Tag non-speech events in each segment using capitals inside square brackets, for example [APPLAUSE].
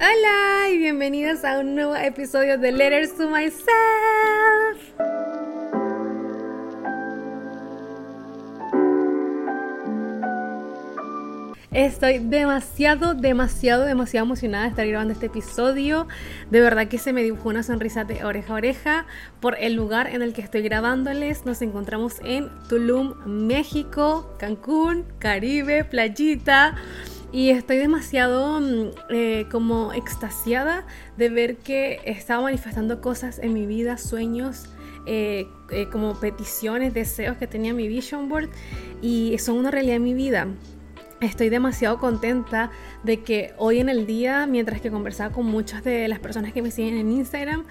Hola y bienvenidos a un nuevo episodio de Letters to Myself. Estoy demasiado, demasiado, demasiado emocionada de estar grabando este episodio. De verdad que se me dibujó una sonrisa de oreja a oreja por el lugar en el que estoy grabándoles. Nos encontramos en Tulum, México, Cancún, Caribe, playita. Y estoy demasiado mm, eh, como extasiada de ver que estaba manifestando cosas en mi vida, sueños, eh, eh, como peticiones, deseos que tenía mi vision board y son una realidad en mi vida. Estoy demasiado contenta de que hoy en el día, mientras que conversaba con muchas de las personas que me siguen en Instagram,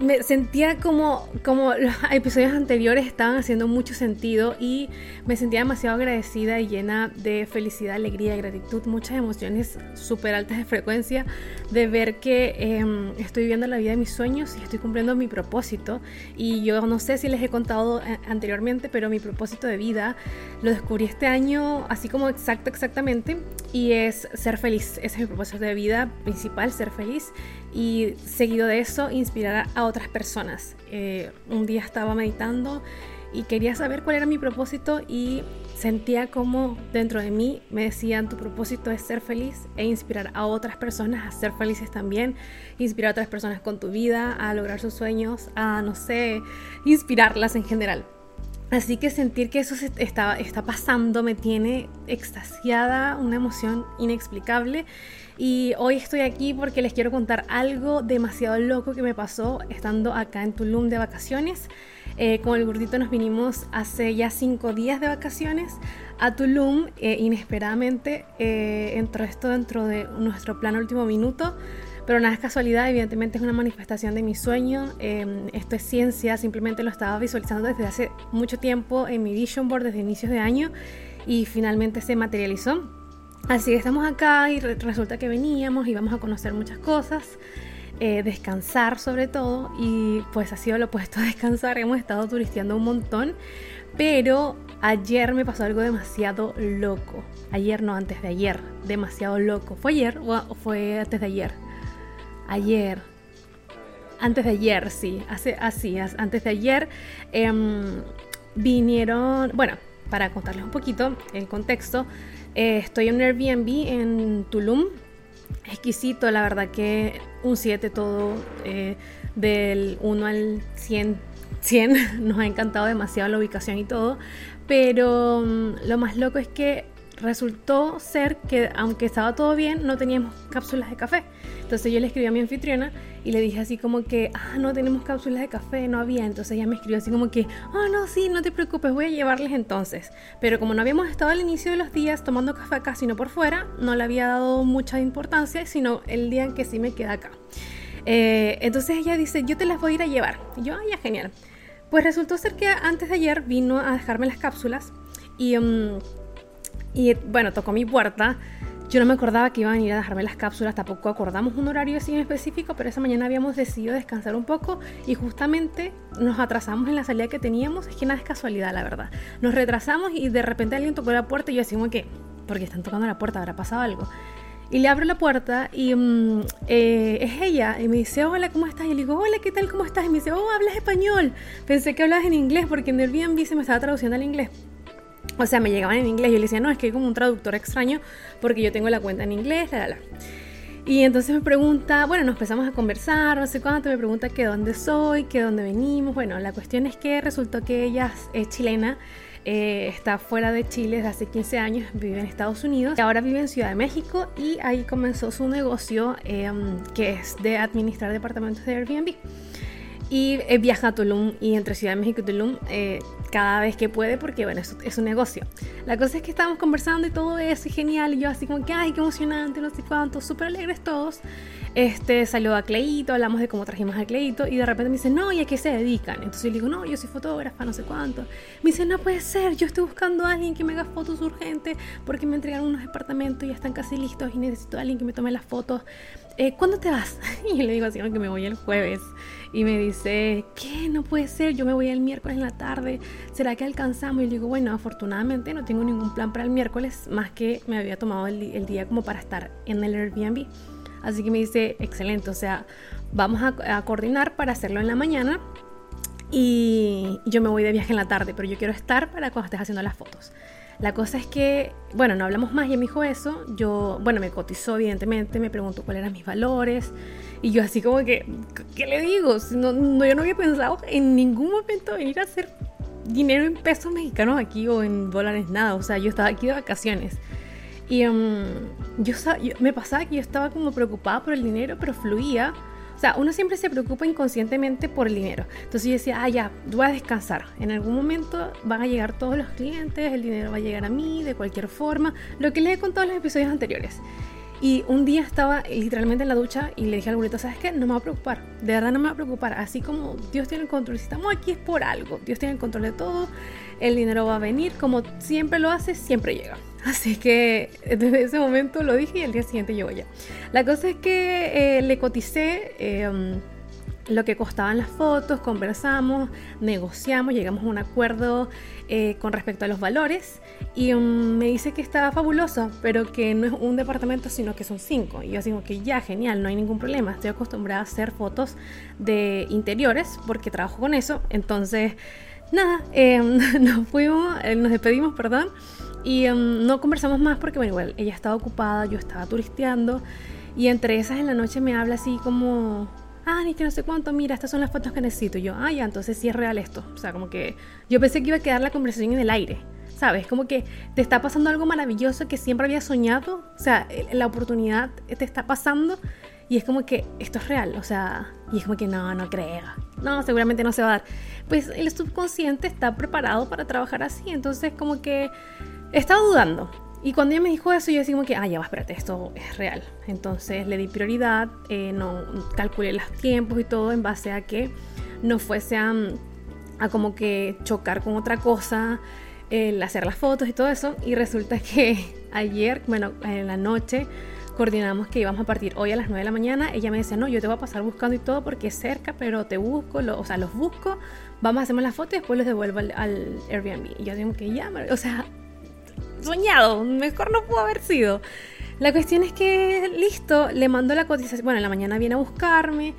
me sentía como, como [LAUGHS] los episodios anteriores estaban haciendo mucho sentido y me sentía demasiado agradecida y llena de felicidad, alegría gratitud, muchas emociones súper altas de frecuencia de ver que em, estoy viviendo la vida de mis sueños y estoy cumpliendo mi propósito. Y yo no sé si les he contado eh, anteriormente, pero mi propósito de vida lo descubrí este año así como exacto, exactamente, y es ser feliz. Ese es mi propósito de vida principal, ser feliz y seguido de eso inspirar a otras personas. Eh, un día estaba meditando y quería saber cuál era mi propósito y sentía como dentro de mí me decían tu propósito es ser feliz e inspirar a otras personas a ser felices también, inspirar a otras personas con tu vida, a lograr sus sueños, a no sé, inspirarlas en general. Así que sentir que eso está, está pasando me tiene extasiada, una emoción inexplicable. Y hoy estoy aquí porque les quiero contar algo demasiado loco que me pasó estando acá en Tulum de vacaciones. Eh, con el gordito nos vinimos hace ya cinco días de vacaciones a Tulum. Eh, inesperadamente eh, entró esto dentro de nuestro plan último minuto. Pero nada es casualidad, evidentemente es una manifestación de mi sueño. Em, esto es ciencia, simplemente lo estaba visualizando desde hace mucho tiempo en mi vision board, desde inicios de año, y finalmente se materializó. Así que estamos acá y resulta que veníamos y vamos a conocer muchas cosas. Eh, descansar sobre todo y pues ha sido lo opuesto a descansar, hemos estado turisteando un montón, pero ayer me pasó algo demasiado loco, ayer no, antes de ayer, demasiado loco, ¿fue ayer o fue antes de ayer? Ayer. Antes de ayer, sí, hace así, antes de ayer em, vinieron, bueno, para contarles un poquito el contexto, eh, estoy en un Airbnb en Tulum, exquisito, la verdad que un 7 todo, eh, del 1 al 100, 100, [LAUGHS] nos ha encantado demasiado la ubicación y todo, pero mm, lo más loco es que resultó ser que aunque estaba todo bien, no teníamos cápsulas de café. Entonces yo le escribí a mi anfitriona y le dije así como que, ah, no tenemos cápsulas de café, no había. Entonces ella me escribió así como que, ah, no, sí, no te preocupes, voy a llevarles entonces. Pero como no habíamos estado al inicio de los días tomando café acá, sino por fuera, no le había dado mucha importancia, sino el día en que sí me queda acá. Eh, entonces ella dice, yo te las voy a ir a llevar. Y yo, ah, ya, genial. Pues resultó ser que antes de ayer vino a dejarme las cápsulas y... Um, y bueno, tocó mi puerta. Yo no me acordaba que iban a ir a dejarme las cápsulas, tampoco acordamos un horario así en específico, pero esa mañana habíamos decidido descansar un poco y justamente nos atrasamos en la salida que teníamos. Es que nada es casualidad, la verdad. Nos retrasamos y de repente alguien tocó la puerta y yo como que, porque están tocando la puerta, habrá pasado algo. Y le abro la puerta y mm, eh, es ella. Y me dice, hola, ¿cómo estás? Y le digo, hola, ¿qué tal? ¿Cómo estás? Y me dice, oh, hablas español. Pensé que hablabas en inglés porque en el Airbnb se me estaba traduciendo al inglés. O sea, me llegaban en inglés. Yo le decía, no, es que hay como un traductor extraño porque yo tengo la cuenta en inglés, la, la, la. Y entonces me pregunta, bueno, nos empezamos a conversar, no sé cuánto, me pregunta que dónde soy, que dónde venimos. Bueno, la cuestión es que resultó que ella es chilena, eh, está fuera de Chile desde hace 15 años, vive en Estados Unidos, y ahora vive en Ciudad de México y ahí comenzó su negocio em, que es de administrar departamentos de Airbnb. Y eh, viaja a Tulum y entre Ciudad de México y Tulum eh, cada vez que puede porque, bueno, es, es, un negocio. La cosa es que estábamos conversando y todo eso, y genial, y yo así como que, ay, qué emocionante, no sé cuánto, súper alegres todos. Este, salió a Cleito, hablamos de cómo trajimos a Cleito, y de repente me dice, no, ¿y a qué se dedican? Entonces yo le digo, no, yo soy fotógrafa, no sé cuánto. Me dice, no puede ser, yo estoy buscando a alguien que me haga fotos urgentes porque me entregaron unos departamentos y ya están casi listos y necesito a alguien que me tome las fotos. Eh, ¿Cuándo te vas? [LAUGHS] Y yo le digo así, que me voy el jueves. Y me dice, ¿qué? No puede ser, yo me voy el miércoles en la tarde. ¿Será que alcanzamos? Y le digo, bueno, afortunadamente no tengo ningún plan para el miércoles, más que me había tomado el, día como para estar en el Airbnb. Así que me dice, excelente, o sea, vamos a, a coordinar para hacerlo en la mañana y yo me voy de viaje en la tarde, pero yo quiero estar para cuando estés haciendo las fotos. La cosa es que, bueno, no hablamos más y me dijo eso. Yo, bueno, me cotizó evidentemente, me preguntó cuáles eran mis valores. Y yo así como que, ¿qué le digo? No, no, yo no había pensado en ningún momento venir a hacer dinero en pesos mexicanos aquí o en dólares, nada. O sea, yo estaba aquí de vacaciones. Y um, yo, yo, me pasaba que yo estaba como preocupada por el dinero, pero fluía sea, uno siempre se preocupa inconscientemente por el dinero. Entonces yo decía, ah, ya, voy a descansar. En algún momento van a llegar todos los clientes, el dinero va a llegar a mí de cualquier forma. Lo que les he contado en los episodios anteriores. Y un día estaba literalmente en la ducha y le dije al burrito, ¿sabes qué? No me va a preocupar. De verdad no me va a preocupar. Así como Dios tiene el control. Si estamos aquí es por algo. Dios tiene el control de todo. El dinero va a venir. Como siempre lo hace, siempre llega. [LAUGHS] Así que desde ese momento lo dije y el día siguiente llegó ya. La cosa es que eh, le coticé em, lo que costaban las fotos, conversamos, negociamos, llegamos a un acuerdo eh, con respecto a los valores y em, me dice que estaba fabuloso, pero que no es un departamento, sino que son cinco. Y yo digo que ya, genial, no hay ningún problema. Estoy acostumbrada a hacer fotos de interiores porque trabajo con eso. Entonces, nada, em, [LAUGHS] nos fuimos, eh, nos despedimos, perdón. Y em, no conversamos más porque, bueno, igual ella estaba ocupada, yo estaba turisteando. Y entre esas en la noche me habla así como, ah, ni que no sé cuánto, mira, estas son las fotos que necesito. Y yo, ah, ya, entonces sí es real esto. O sea, como que yo pensé que iba a quedar la conversación en el aire. ¿Sabes? Como que te está pasando algo maravilloso que siempre había soñado. O sea, la oportunidad te está pasando. Y es como que esto es real. O sea, y es como que no, no crea. No, seguramente no se va a dar. Pues el subconsciente está preparado para trabajar así. Entonces, como que estaba dudando. Y cuando ella me dijo eso, yo decía que, ah, ya va, espérate, esto es real. Entonces le di prioridad, eh, no calculé los tiempos y todo en base a que no fuese a, a como que chocar con otra cosa, el hacer las fotos y todo eso. Y resulta que [LAUGHS] ayer, bueno, en la noche, coordinamos que íbamos a partir hoy a las 9 de la mañana. Ella me decía, no, yo te voy a pasar buscando y todo porque es cerca, pero te busco, o sea, los busco, vamos a hacer las fotos y después los devuelvo al, al Airbnb. Y yo digo que ya, o sea, soñado, mejor no pudo haber sido. La cuestión es que, listo, le mando la cotización, bueno, en la mañana viene a buscarme,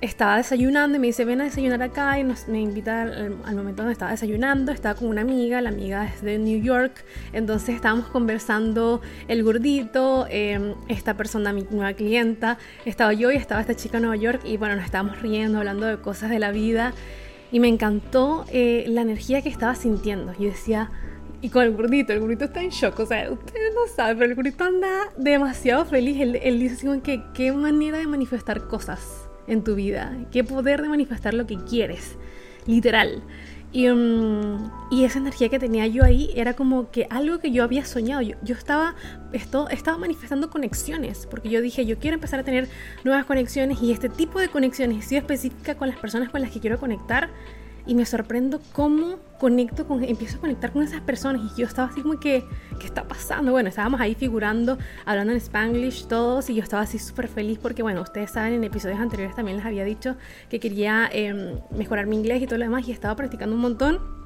estaba desayunando y me dice, ven a desayunar acá y me invita al, momento donde estaba desayunando, estaba con una amiga, la amiga es de New York, entonces estábamos conversando el gordito, em, esta persona, mi nueva clienta, estaba yo y estaba esta chica en Nueva York y bueno, nos estábamos riendo, hablando de cosas de la vida y me encantó eh, la energía que estaba sintiendo. Yo decía, y con el gordito, el gordito está en shock, o sea, ustedes no saben, pero el gordito anda demasiado feliz. Él, él dice que qué manera de manifestar cosas en tu vida, qué poder de manifestar lo que quieres, literal. Y, mm, y, esa energía que tenía yo ahí era como que algo que yo había soñado. Yo, yo estaba, esto, estaba manifestando conexiones, porque yo dije, yo quiero empezar a tener nuevas conexiones y este tipo de conexiones, si específica con las personas con las que quiero conectar, y me sorprendo cómo conecto con, empiezo a conectar con esas personas y yo estaba así como que, ¿qué está pasando? Bueno, estábamos ahí figurando, hablando en spanglish todos y yo estaba así súper feliz porque, bueno, ustedes saben, en episodios anteriores también les había dicho que quería em, mejorar mi inglés y todo lo demás y estaba practicando un montón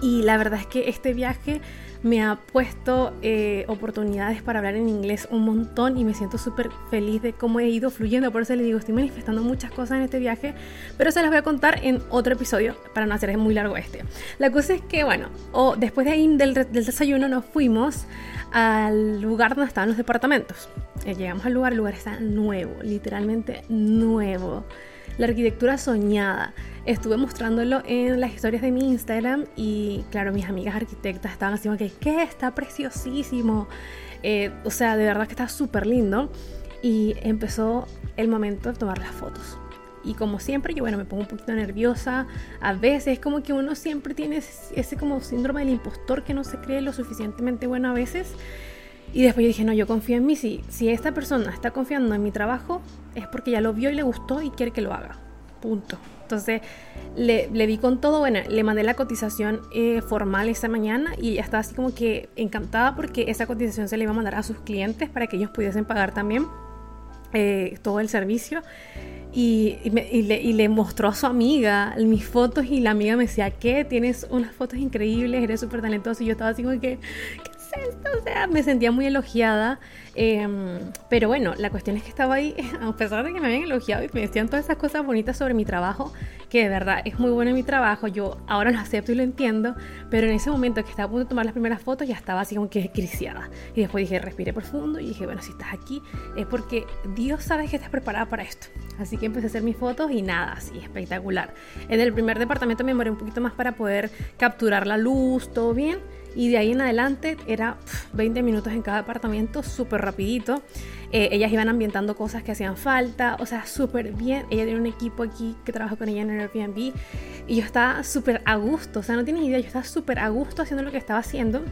y la verdad es que este viaje me ha puesto eh, oportunidades para hablar en inglés un montón y me siento súper feliz de cómo he ido fluyendo. Por eso les digo, estoy manifestando muchas cosas en este viaje, pero se las voy a contar en otro episodio para no hacer muy largo este. La cosa es que, bueno, o después de ahí del, desayuno nos fuimos al lugar donde estaban los departamentos. Eh, llegamos al lugar, el lugar está nuevo, literalmente nuevo la arquitectura soñada. Estuve mostrándolo en las historias de mi Instagram y claro, mis amigas arquitectas estaban así como que, ¿qué? Está preciosísimo. Eh, o sea, de verdad que está súper lindo. Y empezó el momento de tomar las fotos. Y como siempre, yo bueno, me pongo un poquito nerviosa. A veces es como que uno siempre tiene ese, ese como síndrome del impostor que no se cree lo suficientemente bueno a veces. Y después yo dije, no, yo confío en mí. Si, si esta persona está confiando en mi trabajo, es porque ya lo vio y le gustó y quiere que lo haga. Punto. Entonces le, le vi con todo, bueno, le mandé la cotización eh, formal esa mañana y ella estaba así como que encantada porque esa cotización se le iba a mandar a sus clientes para que ellos pudiesen pagar también eh, todo el servicio. Y, y, le, y, le, mostró a su amiga mis fotos y la amiga me decía, ¿qué? Tienes unas fotos increíbles, eres súper talentoso. Y yo estaba así como que, es esto? O sea, me sentía muy elogiada. Em, pero bueno, la cuestión es que estaba ahí, [LAUGHS] a pesar de que me habían elogiado y me decían todas esas cosas bonitas sobre mi trabajo, que de verdad es muy bueno mi trabajo, yo ahora lo acepto y lo entiendo, pero en ese momento que estaba a punto de tomar las primeras fotos ya estaba así como que criciada. Y después dije, respiré profundo y dije, bueno, si estás aquí es porque Dios sabe que estás preparada para esto. Así que empecé a hacer mis fotos y nada, así espectacular. En el primer departamento me demoré un poquito más para poder capturar la luz, todo bien y de ahí en adelante era 20 minutos en cada apartamento, súper rapidito. Eh, ellas iban ambientando cosas que hacían falta, o sea, súper bien. Ella tiene un equipo aquí que trabaja con ella en el Airbnb y yo estaba súper a gusto, o sea, no tienes idea, yo estaba súper a gusto haciendo lo que estaba haciendo.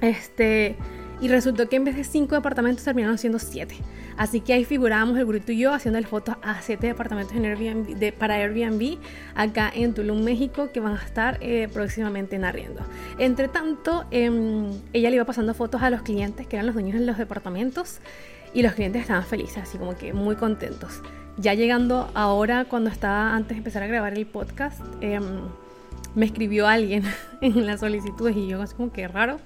Este, y resultó que en vez de cinco departamentos terminaron siendo siete. Así que ahí figurábamos el grupo y yo haciendo fotos a siete departamentos en Airbnb, para Airbnb acá en Tulum, México, que van a estar eh, próximamente en arriendo. Entre tanto, em, ella le iba pasando fotos a los clientes que eran los dueños de los departamentos y los clientes estaban felices, así como que muy contentos. Ya llegando ahora, cuando estaba antes de empezar a grabar el podcast, em, me escribió alguien [LAUGHS] en las solicitudes y yo así como que raro.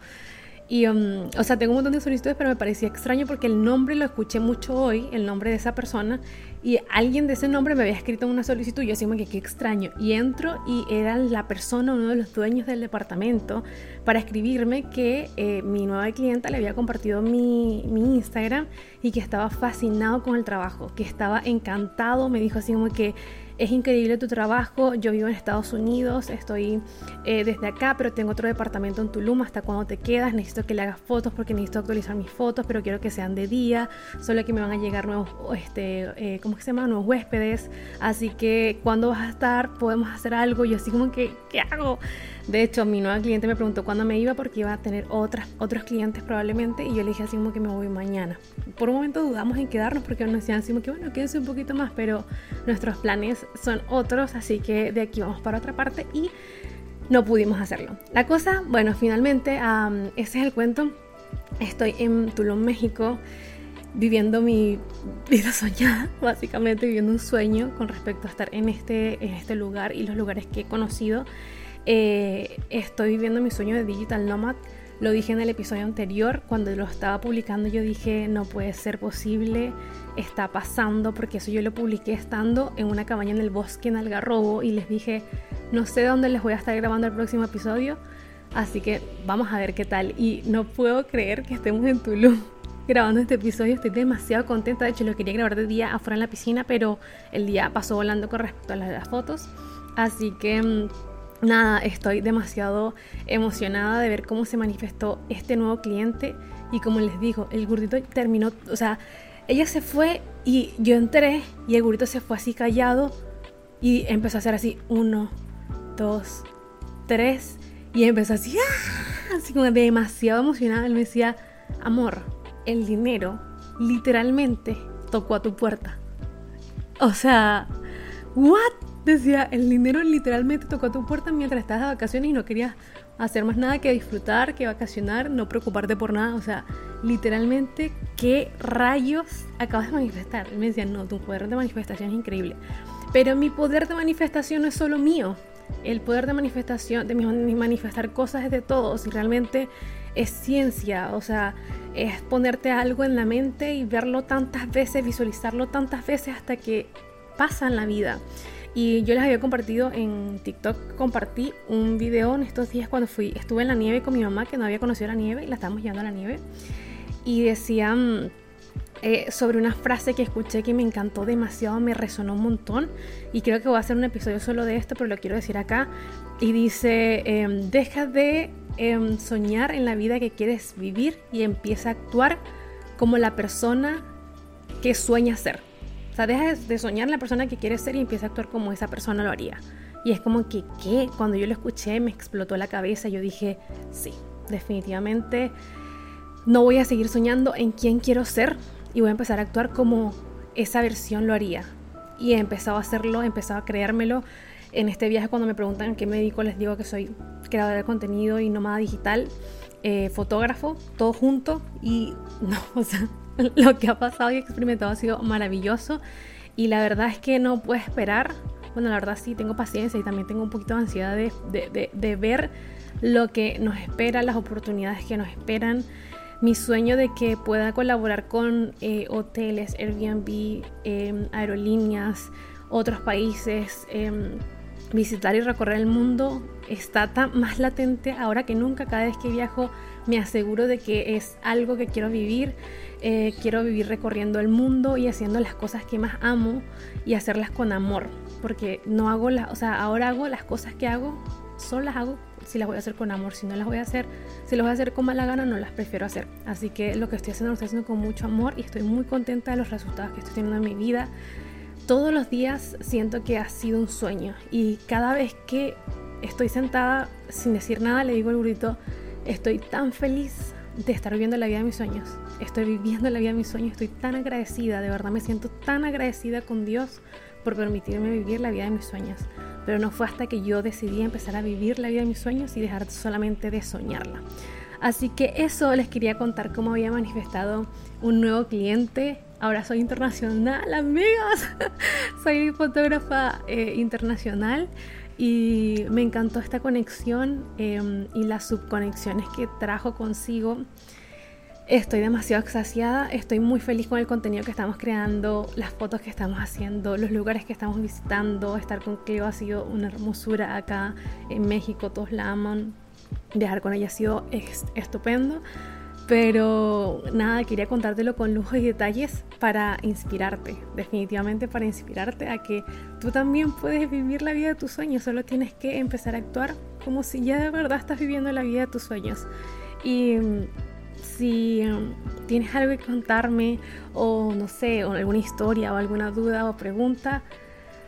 Y, um, o sea, tengo un montón de solicitudes, pero me parecía extraño porque el nombre lo escuché mucho hoy, el nombre de esa persona, y alguien de ese nombre me había escrito una solicitud. Y yo así que qué extraño. Y entro y era la persona, uno de los dueños del departamento, para escribirme que eh, mi nueva clienta le había compartido mi, mi Instagram y que estaba fascinado con el trabajo, que estaba encantado. Me dijo así como que es increíble tu trabajo, yo vivo en Estados Unidos, estoy eh, desde acá, pero tengo otro departamento en Tulum, hasta cuando te quedas, necesito que le hagas fotos porque necesito actualizar mis fotos, pero quiero que sean de día, solo que me van a llegar nuevos, este, eh, ¿cómo que se llama? Nuevos huéspedes, así que cuando vas a estar, podemos hacer algo, yo así como que, ¿qué hago? De hecho, mi nueva cliente me preguntó cuándo me iba porque iba a tener otras, otros clientes probablemente y yo le dije así como que me voy mañana. Por un momento dudamos en quedarnos porque nos decían así como que bueno, quédense un poquito más, pero nuestros planes son otros, así que de aquí vamos para otra parte y no pudimos hacerlo. La cosa, bueno, finalmente ese es el cuento. Estoy en Tulum, México viviendo mi vida [LAUGHS] soñada, básicamente viviendo un sueño con respecto a estar en este, en este lugar y los lugares que he conocido. Eh, estoy viviendo mi sueño de Digital Nomad. Lo dije en el episodio anterior, cuando lo estaba publicando yo dije, no puede ser posible, está pasando, porque eso yo lo publiqué estando en una cabaña en el bosque en Algarrobo y les dije, no sé dónde les voy a estar grabando el próximo episodio, así que vamos a ver qué tal. Y no puedo creer que estemos en Tulum [LAUGHS] grabando este episodio, estoy demasiado contenta, de hecho lo quería grabar de día afuera en la piscina, pero el día pasó volando con respecto a las fotos, así que mm, nada, estoy demasiado emocionada de ver cómo se manifestó este nuevo cliente y como les digo, el gordito terminó, o sea, ella se fue y yo entré y el gordito se fue así callado y empezó a hacer así, uno, dos, tres y empezó así, ¡ah! así como demasiado emocionada, él me decía, amor, el dinero literalmente tocó a tu puerta. O sea, ¿what? Decía, el dinero literalmente tocó a tu puerta mientras estabas de vacaciones y no querías hacer más nada que disfrutar, que vacacionar, no preocuparte por nada. O sea, literalmente, ¿qué rayos acabas de manifestar? Él me decía, no, tu poder de manifestación es increíble. Pero mi poder de manifestación no es solo mío. El poder de manifestación, de manifestar cosas es de todos y realmente es ciencia. O sea, es ponerte algo en la mente y verlo tantas veces, visualizarlo tantas veces hasta que pasa en la vida. Y yo les había compartido en TikTok, compartí un video en estos días cuando fui, estuve en la nieve con mi mamá que no había conocido la nieve y la estábamos llevando a la nieve. Y decían eh, sobre una frase que escuché que me encantó demasiado, me resonó un montón. Y creo que voy a hacer un episodio solo de esto, pero lo quiero decir acá. Y dice, em, deja de em, soñar en la vida que quieres vivir y empieza a actuar como la persona que sueña ser. O sea, deja de soñar la persona que quieres ser y empieza a actuar como esa persona lo haría. Y es como que, ¿qué? Cuando yo lo escuché me explotó la cabeza. Yo dije, sí, definitivamente no voy a seguir soñando en quién quiero ser y voy a empezar a actuar como esa versión lo haría. Y he empezado a hacerlo, he empezado a creérmelo. En este viaje cuando me preguntan qué me dedico, les digo que soy creadora de contenido y nómada digital, eh, fotógrafo, todo junto. Y [LAUGHS] no, o sea, [LAUGHS] lo que ha pasado y experimentado ha sido maravilloso y la verdad es que no puedo esperar. Bueno, la verdad sí tengo paciencia y también tengo un poquito de ansiedad de, de, ver lo que nos espera, las oportunidades que nos esperan. Mi sueño de que pueda colaborar con eh, hoteles, Airbnb, em, aerolíneas, otros países, em, visitar y recorrer el mundo está tan más latente ahora que nunca. Cada vez que viajo me aseguro de que es algo que quiero vivir. Eh, quiero vivir recorriendo el mundo y haciendo las cosas que más amo y hacerlas con amor. Porque no hago las, o sea, ahora hago las cosas que hago, solo las hago si las voy a hacer con amor. Si no las voy a hacer, si las voy a hacer con mala gana, no las prefiero hacer. Así que lo que estoy haciendo lo estoy haciendo con mucho amor y estoy muy contenta de los resultados que estoy teniendo en mi vida. Todos los días siento que ha sido un sueño y cada vez que estoy sentada sin decir nada le digo al burrito, estoy tan feliz de estar viviendo la vida de mis sueños. Estoy viviendo la vida de mis sueños, estoy tan agradecida, de verdad me siento tan agradecida con Dios por permitirme vivir la vida de mis sueños. Pero no fue hasta que yo decidí empezar a vivir la vida de mis sueños y dejar solamente de soñarla. Así que eso les quería contar cómo había manifestado un nuevo cliente. Ahora soy internacional, amigos. [LAUGHS] soy fotógrafa eh, internacional y me encantó esta conexión em, y las subconexiones que trajo consigo. Estoy demasiado extasiada, estoy muy feliz con el contenido que estamos creando, las fotos que estamos haciendo, los lugares que estamos visitando. Estar con Cleo ha sido una hermosura acá en México, todos la aman. Viajar con ella ha sido estupendo. Pero nada, quería contártelo con lujo y detalles para inspirarte, definitivamente para inspirarte a que tú también puedes vivir la vida de tus sueños, solo tienes que empezar a actuar como si ya de verdad estás viviendo la vida de tus sueños. Y mm, si mm, tienes algo que contarme o no sé, o alguna historia o alguna duda o pregunta,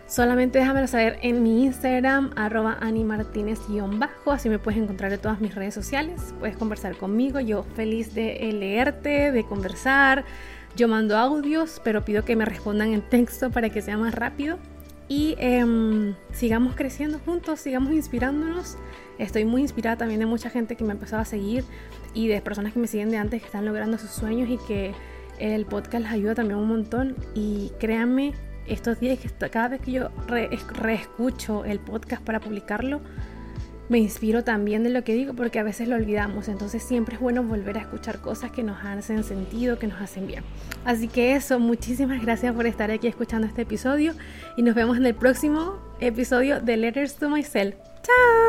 Solamente déjamelo saber en mi Instagram, arroba animartinez-bajo, así me puedes encontrar en todas mis redes sociales, puedes conversar conmigo, yo feliz de leerte, de conversar, yo mando audios, pero pido que me respondan en texto para que sea más rápido. Y em, sigamos creciendo juntos, sigamos inspirándonos. Estoy muy inspirada también de mucha gente que me ha empezado a seguir y de personas que me siguen de antes que están logrando sus sueños y que el podcast les ayuda también un montón. Y créanme estos días, cada vez que yo reescucho el podcast para publicarlo, me inspiro también de lo que digo porque a veces lo olvidamos. Entonces siempre es bueno volver a escuchar cosas que nos hacen sentido, que nos hacen bien. Así que eso, muchísimas gracias por estar aquí escuchando este episodio y nos vemos en el próximo episodio de Letters to Myself. ¡Chao!